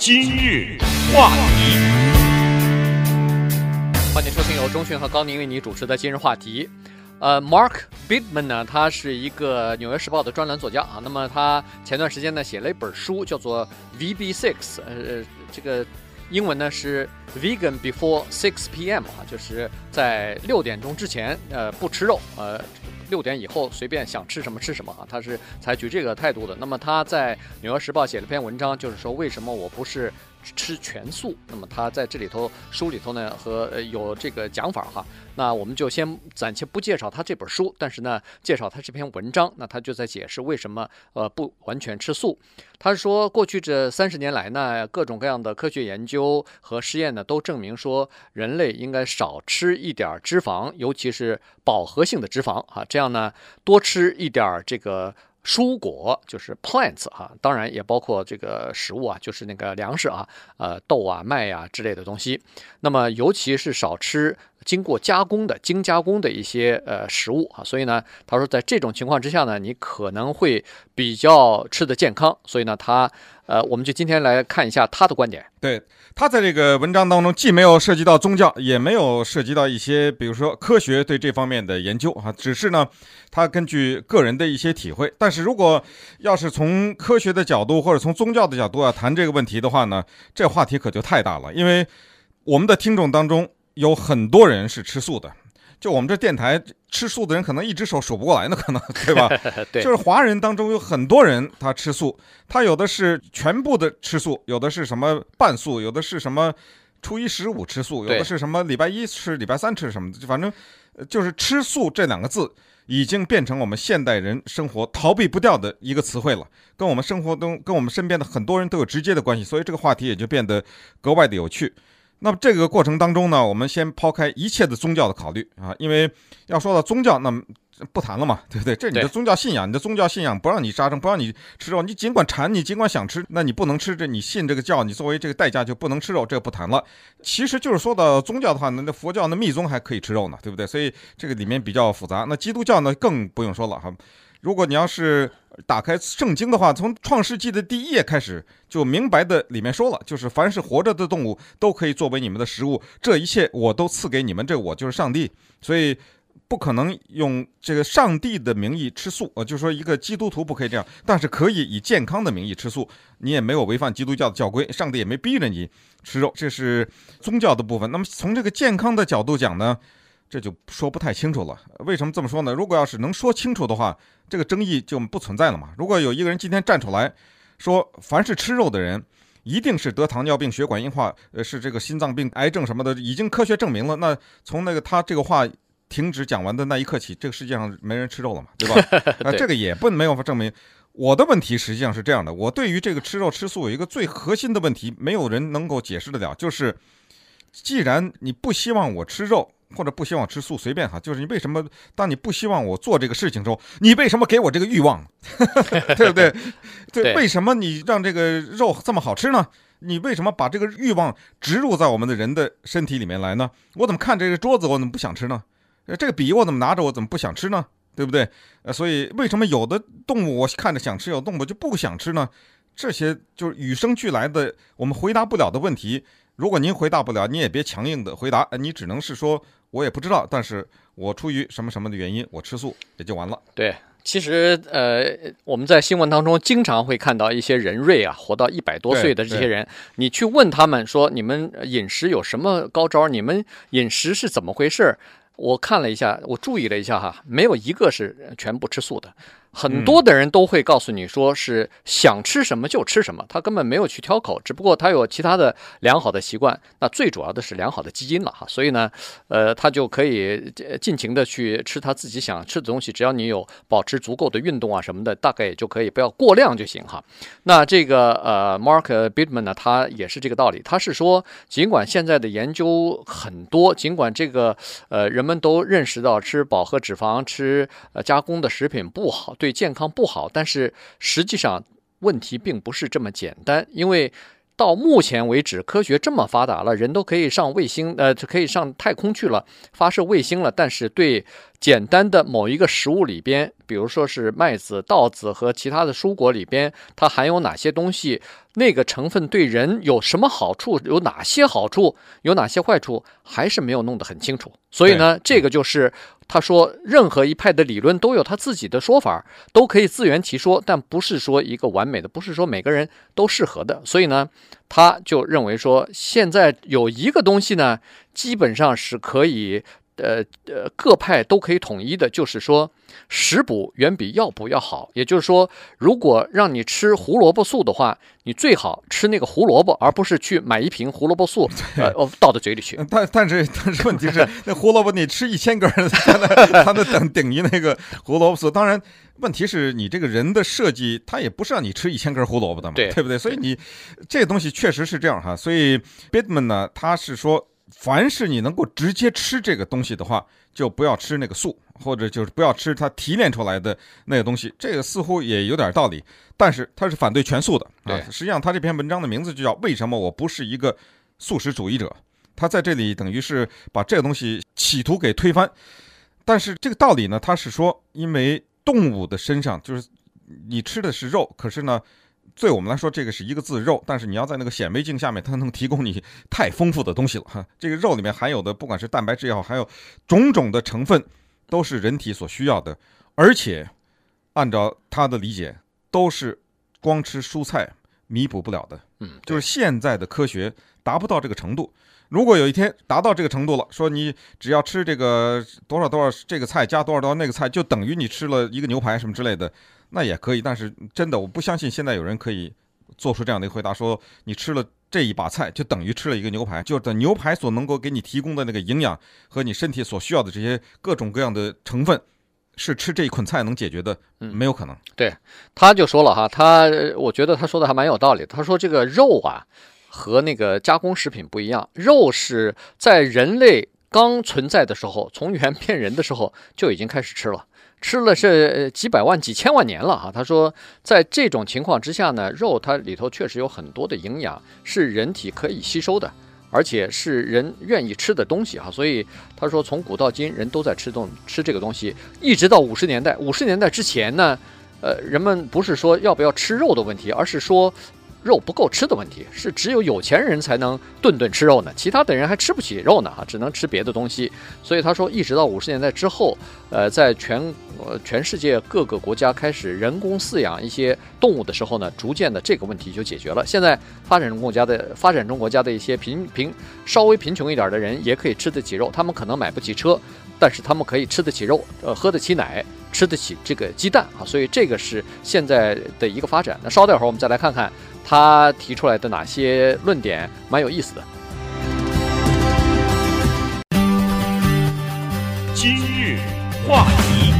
今日话题，欢迎收听由钟迅和高宁为你主持的今日话题。呃，Mark Bittman 呢，他是一个《纽约时报》的专栏作家啊。那么他前段时间呢写了一本书，叫做 V B Six 呃，这个英文呢是 Vegan Before Six PM 啊，就是在六点钟之前呃不吃肉，呃六点以后随便想吃什么吃什么啊。他是采取这个态度的。那么他在《纽约时报》写了篇文章，就是说为什么我不是。吃全素，那么他在这里头书里头呢和呃有这个讲法哈，那我们就先暂且不介绍他这本书，但是呢介绍他这篇文章，那他就在解释为什么呃不完全吃素。他说过去这三十年来呢，各种各样的科学研究和实验呢都证明说人类应该少吃一点脂肪，尤其是饱和性的脂肪啊，这样呢多吃一点这个。蔬果就是 plants 哈，当然也包括这个食物啊，就是那个粮食啊，呃，豆啊、麦、啊、之类的东西。那么，尤其是少吃经过加工的、精加工的一些呃食物啊。所以呢，他说在这种情况之下呢，你可能会比较吃得健康。所以呢，他。呃，我们就今天来看一下他的观点。对，他在这个文章当中，既没有涉及到宗教，也没有涉及到一些，比如说科学对这方面的研究啊，只是呢，他根据个人的一些体会。但是如果要是从科学的角度或者从宗教的角度要谈这个问题的话呢，这话题可就太大了，因为我们的听众当中有很多人是吃素的。就我们这电台吃素的人，可能一只手数不过来呢，可能 对吧？对，就是华人当中有很多人他吃素，他有的是全部的吃素，有的是什么半素，有的是什么初一十五吃素，有的是什么礼拜一吃，礼拜三吃什么，反正就是吃素这两个字已经变成我们现代人生活逃避不掉的一个词汇了，跟我们生活中跟我们身边的很多人都有直接的关系，所以这个话题也就变得格外的有趣。那么这个过程当中呢，我们先抛开一切的宗教的考虑啊，因为要说到宗教，那么不谈了嘛，对不对？这是你的宗教信仰，你的宗教信仰不让你杀生，不让你吃肉，你尽管馋，你尽管想吃，那你不能吃。这你信这个教，你作为这个代价就不能吃肉，这个不谈了。其实就是说到宗教的话那，那佛教那密宗还可以吃肉呢，对不对？所以这个里面比较复杂。那基督教呢，更不用说了哈。如果你要是打开圣经的话，从创世纪的第一页开始，就明白的里面说了，就是凡是活着的动物都可以作为你们的食物，这一切我都赐给你们，这我就是上帝，所以不可能用这个上帝的名义吃素，呃，就是说一个基督徒不可以这样，但是可以以健康的名义吃素，你也没有违反基督教的教规，上帝也没逼着你吃肉，这是宗教的部分。那么从这个健康的角度讲呢，这就说不太清楚了。为什么这么说呢？如果要是能说清楚的话，这个争议就不存在了嘛。如果有一个人今天站出来说，凡是吃肉的人一定是得糖尿病、血管硬化，呃，是这个心脏病、癌症什么的，已经科学证明了。那从那个他这个话停止讲完的那一刻起，这个世界上没人吃肉了嘛，对吧？那这个也不没有法证明。我的问题实际上是这样的：我对于这个吃肉吃素有一个最核心的问题，没有人能够解释得了，就是既然你不希望我吃肉。或者不希望吃素，随便哈，就是你为什么当你不希望我做这个事情的时候，你为什么给我这个欲望，对不对？对，为什么你让这个肉这么好吃呢？你为什么把这个欲望植入在我们的人的身体里面来呢？我怎么看这个桌子，我怎么不想吃呢？这个笔我怎么拿着，我怎么不想吃呢？对不对？呃，所以为什么有的动物我看着想吃，有动物就不想吃呢？这些就是与生俱来的，我们回答不了的问题。如果您回答不了，你也别强硬的回答，你只能是说。我也不知道，但是我出于什么什么的原因，我吃素也就完了。对，其实呃，我们在新闻当中经常会看到一些人瑞啊，活到一百多岁的这些人，你去问他们说，你们饮食有什么高招？你们饮食是怎么回事？我看了一下，我注意了一下哈，没有一个是全部吃素的。很多的人都会告诉你说是想吃什么就吃什么，他根本没有去挑口，只不过他有其他的良好的习惯，那最主要的是良好的基因了哈，所以呢，呃，他就可以尽情的去吃他自己想吃的东西，只要你有保持足够的运动啊什么的，大概也就可以，不要过量就行哈。那这个呃，Mark Bittman 呢，他也是这个道理，他是说，尽管现在的研究很多，尽管这个呃人们都认识到吃饱和脂肪、吃呃加工的食品不好。对健康不好，但是实际上问题并不是这么简单，因为到目前为止，科学这么发达了，人都可以上卫星，呃，可以上太空去了，发射卫星了，但是对简单的某一个食物里边，比如说是麦子、稻子和其他的蔬果里边，它含有哪些东西，那个成分对人有什么好处，有哪些好处，有哪些坏处，还是没有弄得很清楚。所以呢，这个就是他说，任何一派的理论都有他自己的说法，都可以自圆其说，但不是说一个完美的，不是说每个人都适合的。所以呢，他就认为说，现在有一个东西呢，基本上是可以。呃呃，各派都可以统一的，就是说食补远比药补要好。也就是说，如果让你吃胡萝卜素的话，你最好吃那个胡萝卜，而不是去买一瓶胡萝卜素，呃，倒到嘴里去。但但是但是问题是，那胡萝卜你吃一千根，它那它那等等于那个胡萝卜素。当然，问题是你这个人的设计，他也不是让你吃一千根胡萝卜的嘛，对，对不对？所以你这个东西确实是这样哈。所以 Bittman 呢，他是说。凡是你能够直接吃这个东西的话，就不要吃那个素，或者就是不要吃它提炼出来的那个东西。这个似乎也有点道理，但是他是反对全素的啊。实际上，他这篇文章的名字就叫《为什么我不是一个素食主义者》。他在这里等于是把这个东西企图给推翻。但是这个道理呢，他是说，因为动物的身上就是你吃的是肉，可是呢。对我们来说，这个是一个字肉，但是你要在那个显微镜下面，它能提供你太丰富的东西了哈。这个肉里面含有的，不管是蛋白质也好，还有种种的成分，都是人体所需要的，而且按照他的理解，都是光吃蔬菜弥补不了的。嗯，就是现在的科学达不到这个程度。如果有一天达到这个程度了，说你只要吃这个多少多少这个菜加多少多少那个菜，就等于你吃了一个牛排什么之类的。那也可以，但是真的，我不相信现在有人可以做出这样的一个回答：说你吃了这一把菜，就等于吃了一个牛排，就等牛排所能够给你提供的那个营养和你身体所需要的这些各种各样的成分，是吃这一捆菜能解决的，没有可能。对，他就说了哈，他我觉得他说的还蛮有道理。他说这个肉啊，和那个加工食品不一样，肉是在人类刚存在的时候，从猿 变人的时候就已经开始吃了。吃了是几百万、几千万年了哈。他说，在这种情况之下呢，肉它里头确实有很多的营养，是人体可以吸收的，而且是人愿意吃的东西哈。所以他说，从古到今，人都在吃东吃这个东西，一直到五十年代。五十年代之前呢，呃，人们不是说要不要吃肉的问题，而是说。肉不够吃的问题是只有有钱人才能顿顿吃肉呢，其他的人还吃不起肉呢，哈，只能吃别的东西。所以他说，一直到五十年代之后，呃，在全呃全世界各个国家开始人工饲养一些动物的时候呢，逐渐的这个问题就解决了。现在发展中国家的发展中国家的一些贫贫稍微贫穷一点的人也可以吃得起肉，他们可能买不起车，但是他们可以吃得起肉，呃，喝得起奶，吃得起这个鸡蛋啊。所以这个是现在的一个发展。那稍待会儿我们再来看看。他提出来的哪些论点蛮有意思的。今日话题，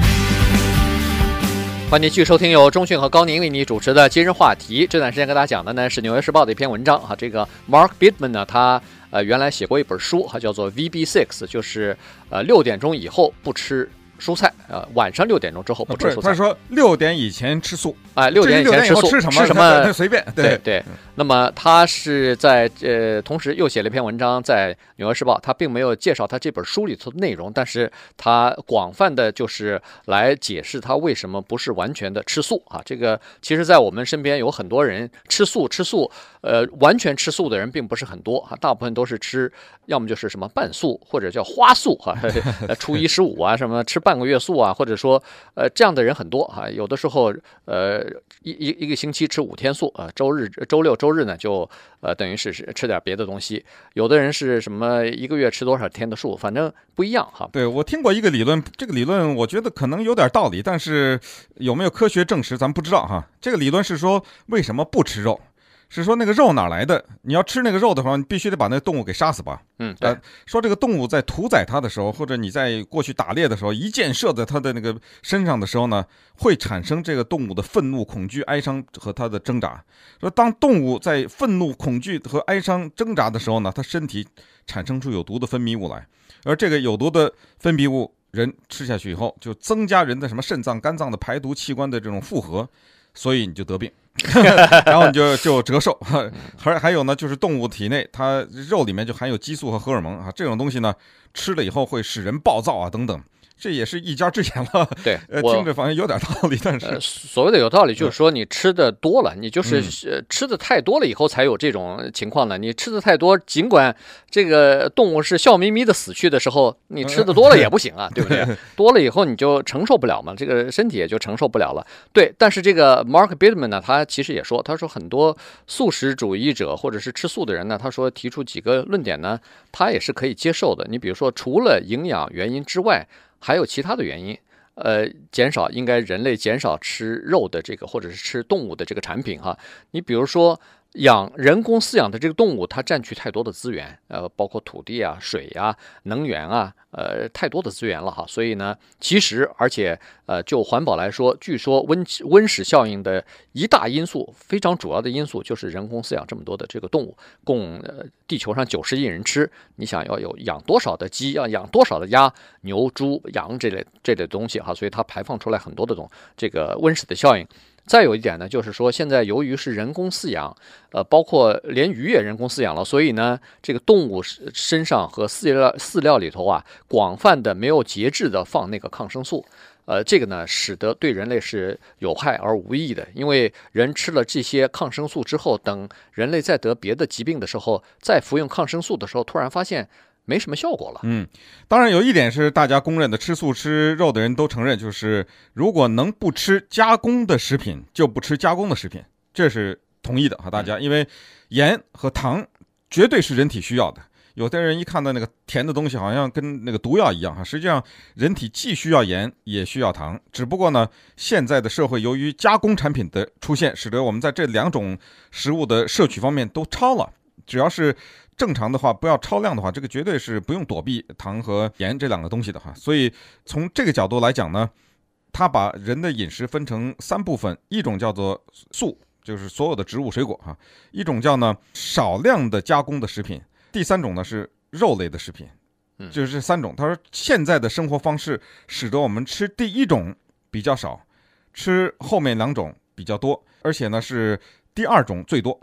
欢迎继续收听由中讯和高宁为你主持的今日话题。这段时间跟大家讲的呢是《纽约时报》的一篇文章哈，这个 Mark Bittman 呢，他呃原来写过一本书哈，叫做 VB Six，就是呃六点钟以后不吃。蔬菜，呃，晚上六点钟之后不吃蔬菜。他说六点以前吃素，哎，六点以前吃素，吃什么？吃什么随便。对对，对。那么他是在呃，同时又写了一篇文章在《纽约时报》，他并没有介绍他这本书里头的内容，但是他广泛的就是来解释他为什么不是完全的吃素啊。这个其实，在我们身边有很多人吃素，吃素，呃，完全吃素的人并不是很多啊，大部分都是吃，要么就是什么半素或者叫花素哈，初一十五啊什么吃半。半个月素啊，或者说，呃，这样的人很多哈、啊。有的时候，呃，一一一个星期吃五天素啊，周日、周六、周日呢，就呃，等于是吃点别的东西。有的人是什么一个月吃多少天的素，反正不一样哈。对，我听过一个理论，这个理论我觉得可能有点道理，但是有没有科学证实，咱们不知道哈。这个理论是说，为什么不吃肉？是说那个肉哪来的？你要吃那个肉的话，你必须得把那个动物给杀死吧？嗯，对。说这个动物在屠宰它的时候，或者你在过去打猎的时候，一箭射在它的那个身上的时候呢，会产生这个动物的愤怒、恐惧、哀伤和它的挣扎。说当动物在愤怒、恐惧和哀伤挣扎的时候呢，它身体产生出有毒的分泌物来，而这个有毒的分泌物，人吃下去以后，就增加人的什么肾脏、肝脏的排毒器官的这种负荷，所以你就得病。然后你就就折寿。还还有呢，就是动物体内它肉里面就含有激素和荷尔蒙啊，这种东西呢吃了以后会使人暴躁啊等等。这也是一家之言了，对，呃，听着反正有点道理，但是、呃、所谓的有道理，就是说你吃的多了，你就是呃吃的太多了以后才有这种情况呢。你吃的太多，尽管这个动物是笑眯眯的死去的时候，你吃的多了也不行啊，对不对？多了以后你就承受不了嘛，这个身体也就承受不了了。对，但是这个 Mark Bittman 呢，他其实也说，他说很多素食主义者或者是吃素的人呢，他说提出几个论点呢，他也是可以接受的。你比如说，除了营养原因之外，还有其他的原因，呃，减少应该人类减少吃肉的这个，或者是吃动物的这个产品哈。你比如说。养人工饲养的这个动物，它占据太多的资源，呃，包括土地啊、水啊、能源啊，呃，太多的资源了哈。所以呢，其实而且呃，就环保来说，据说温温室效应的一大因素，非常主要的因素就是人工饲养这么多的这个动物，供呃地球上九十亿人吃。你想要有养多少的鸡，要养多少的鸭、牛、猪、羊这类这类东西哈，所以它排放出来很多的种这个温室的效应。再有一点呢，就是说现在由于是人工饲养，呃，包括连鱼也人工饲养了，所以呢，这个动物身上和饲料饲料里头啊，广泛的没有节制的放那个抗生素，呃，这个呢，使得对人类是有害而无益的，因为人吃了这些抗生素之后，等人类再得别的疾病的时候，再服用抗生素的时候，突然发现。没什么效果了。嗯，当然有一点是大家公认的，吃素吃肉的人都承认，就是如果能不吃加工的食品，就不吃加工的食品，这是同意的哈。大家，因为盐和糖绝对是人体需要的。有的人一看到那个甜的东西，好像跟那个毒药一样哈。实际上，人体既需要盐，也需要糖。只不过呢，现在的社会由于加工产品的出现，使得我们在这两种食物的摄取方面都超了。只要是正常的话，不要超量的话，这个绝对是不用躲避糖和盐这两个东西的哈。所以从这个角度来讲呢，他把人的饮食分成三部分，一种叫做素，就是所有的植物水果哈；一种叫呢少量的加工的食品；第三种呢是肉类的食品。就是这三种。他说现在的生活方式使得我们吃第一种比较少，吃后面两种比较多，而且呢是第二种最多。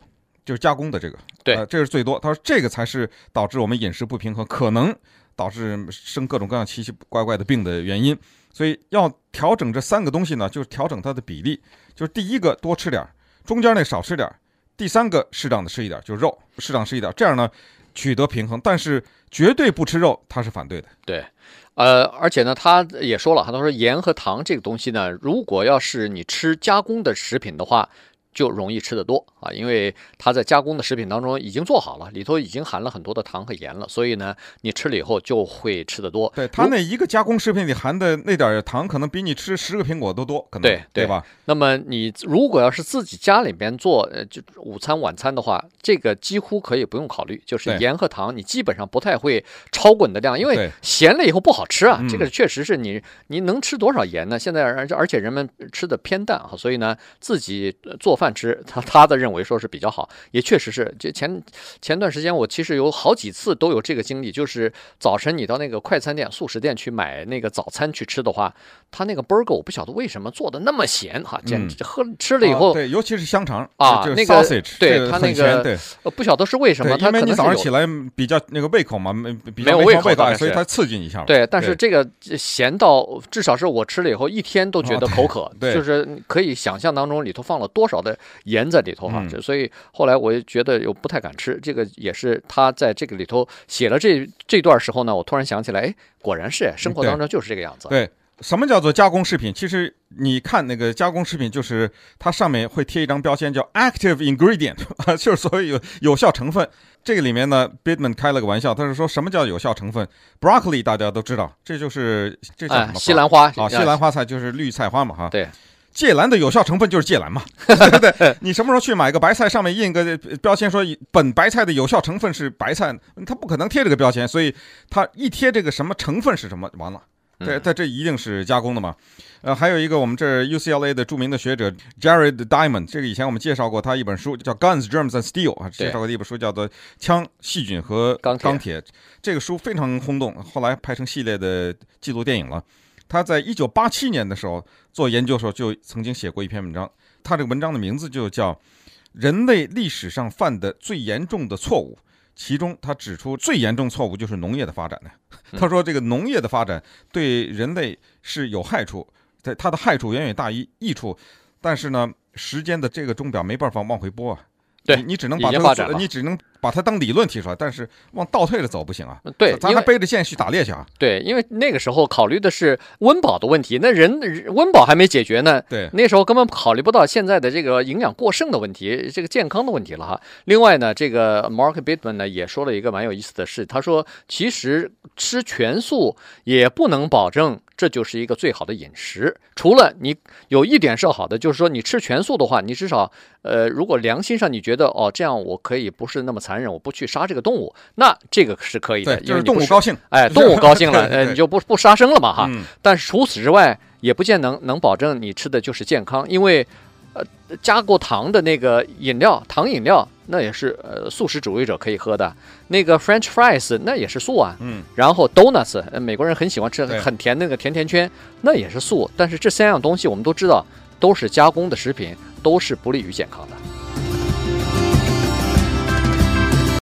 就是加工的这个，对，呃，这是最多。他说这个才是导致我们饮食不平衡，可能导致生各种各样奇奇怪怪的病的原因。所以要调整这三个东西呢，就是调整它的比例。就是第一个多吃点儿，中间那少吃点儿，第三个适当的吃一点，就是肉适当吃一点，这样呢取得平衡。但是绝对不吃肉，他是反对的。对，呃，而且呢，他也说了，他说盐和糖这个东西呢，如果要是你吃加工的食品的话。就容易吃得多啊，因为它在加工的食品当中已经做好了，里头已经含了很多的糖和盐了，所以呢，你吃了以后就会吃得多。对，它那一个加工食品里含的那点糖，可能比你吃十个苹果都多，可能对对，对吧？那么你如果要是自己家里边做，呃，就午餐晚餐的话，这个几乎可以不用考虑，就是盐和糖，你基本上不太会超过你的量，因为咸了以后不好吃啊。这个确实是你你能吃多少盐呢？现在而而且人们吃的偏淡啊，所以呢，自己做饭。吃 他他的认为说是比较好，也确实是。就前前段时间，我其实有好几次都有这个经历，就是早晨你到那个快餐店、速食店去买那个早餐去吃的话，他那个 burger 我不晓得为什么做的那么咸哈，简直喝吃了以后，对，尤其是香肠啊，那个对他那个对，不晓得是为什么，他可能你早上起来比较那个胃口嘛，没没有胃口，所以它刺激你一下。对，但是这个咸到至少是我吃了以后一天都觉得口渴，就是可以想象当中里头放了多少的。盐在里头哈，所以后来我就觉得又不太敢吃。这个也是他在这个里头写了这这段时候呢，我突然想起来，哎，果然是生活当中就是这个样子。对，什么叫做加工食品？其实你看那个加工食品，就是它上面会贴一张标签，叫 active ingredient，就是所谓有有效成分。这个里面呢，Bittman 开了个玩笑，他是说什么叫有效成分？Broccoli 大家都知道，这就是这叫什么？西兰花啊，西兰花菜就是绿菜花嘛，哈。对。芥蓝的有效成分就是芥蓝嘛，对 不对？你什么时候去买个白菜，上面印个标签说本白菜的有效成分是白菜，它不可能贴这个标签，所以它一贴这个什么成分是什么，完了，对，它这一定是加工的嘛。呃，还有一个我们这 UCLA 的著名的学者 Jared Diamond，这个以前我们介绍过他一本书叫《Guns, Germs and Steel》啊，介绍过的一本书叫做《枪、细菌和钢铁》，这个书非常轰动，后来拍成系列的纪录电影了。他在一九八七年的时候做研究的时候，就曾经写过一篇文章。他这个文章的名字就叫《人类历史上犯的最严重的错误》，其中他指出最严重错误就是农业的发展呢。他说这个农业的发展对人类是有害处，在它的害处远远大于益处，但是呢，时间的这个钟表没办法往回拨啊。对，你你只能把它，你只能把它当理论提出来，但是往倒退了走不行啊。对，咱还背着剑去打猎去啊。对，因为那个时候考虑的是温饱的问题，那人温饱还没解决呢。对，那时候根本考虑不到现在的这个营养过剩的问题，这个健康的问题了哈。另外呢，这个 Mark Bittman 呢也说了一个蛮有意思的事，他说其实吃全素也不能保证。这就是一个最好的饮食。除了你有一点是好的，就是说你吃全素的话，你至少呃，如果良心上你觉得哦，这样我可以不是那么残忍，我不去杀这个动物，那这个是可以的，因为动物高兴，哎，动物高兴了，呃，你就不不杀生了嘛哈。但是除此之外，也不见能能保证你吃的就是健康，因为。呃，加过糖的那个饮料，糖饮料那也是呃素食主义者可以喝的。那个 French fries 那也是素啊。嗯。然后 donuts，呃，美国人很喜欢吃很甜那个甜甜圈，那也是素。但是这三样东西我们都知道都是加工的食品，都是不利于健康的。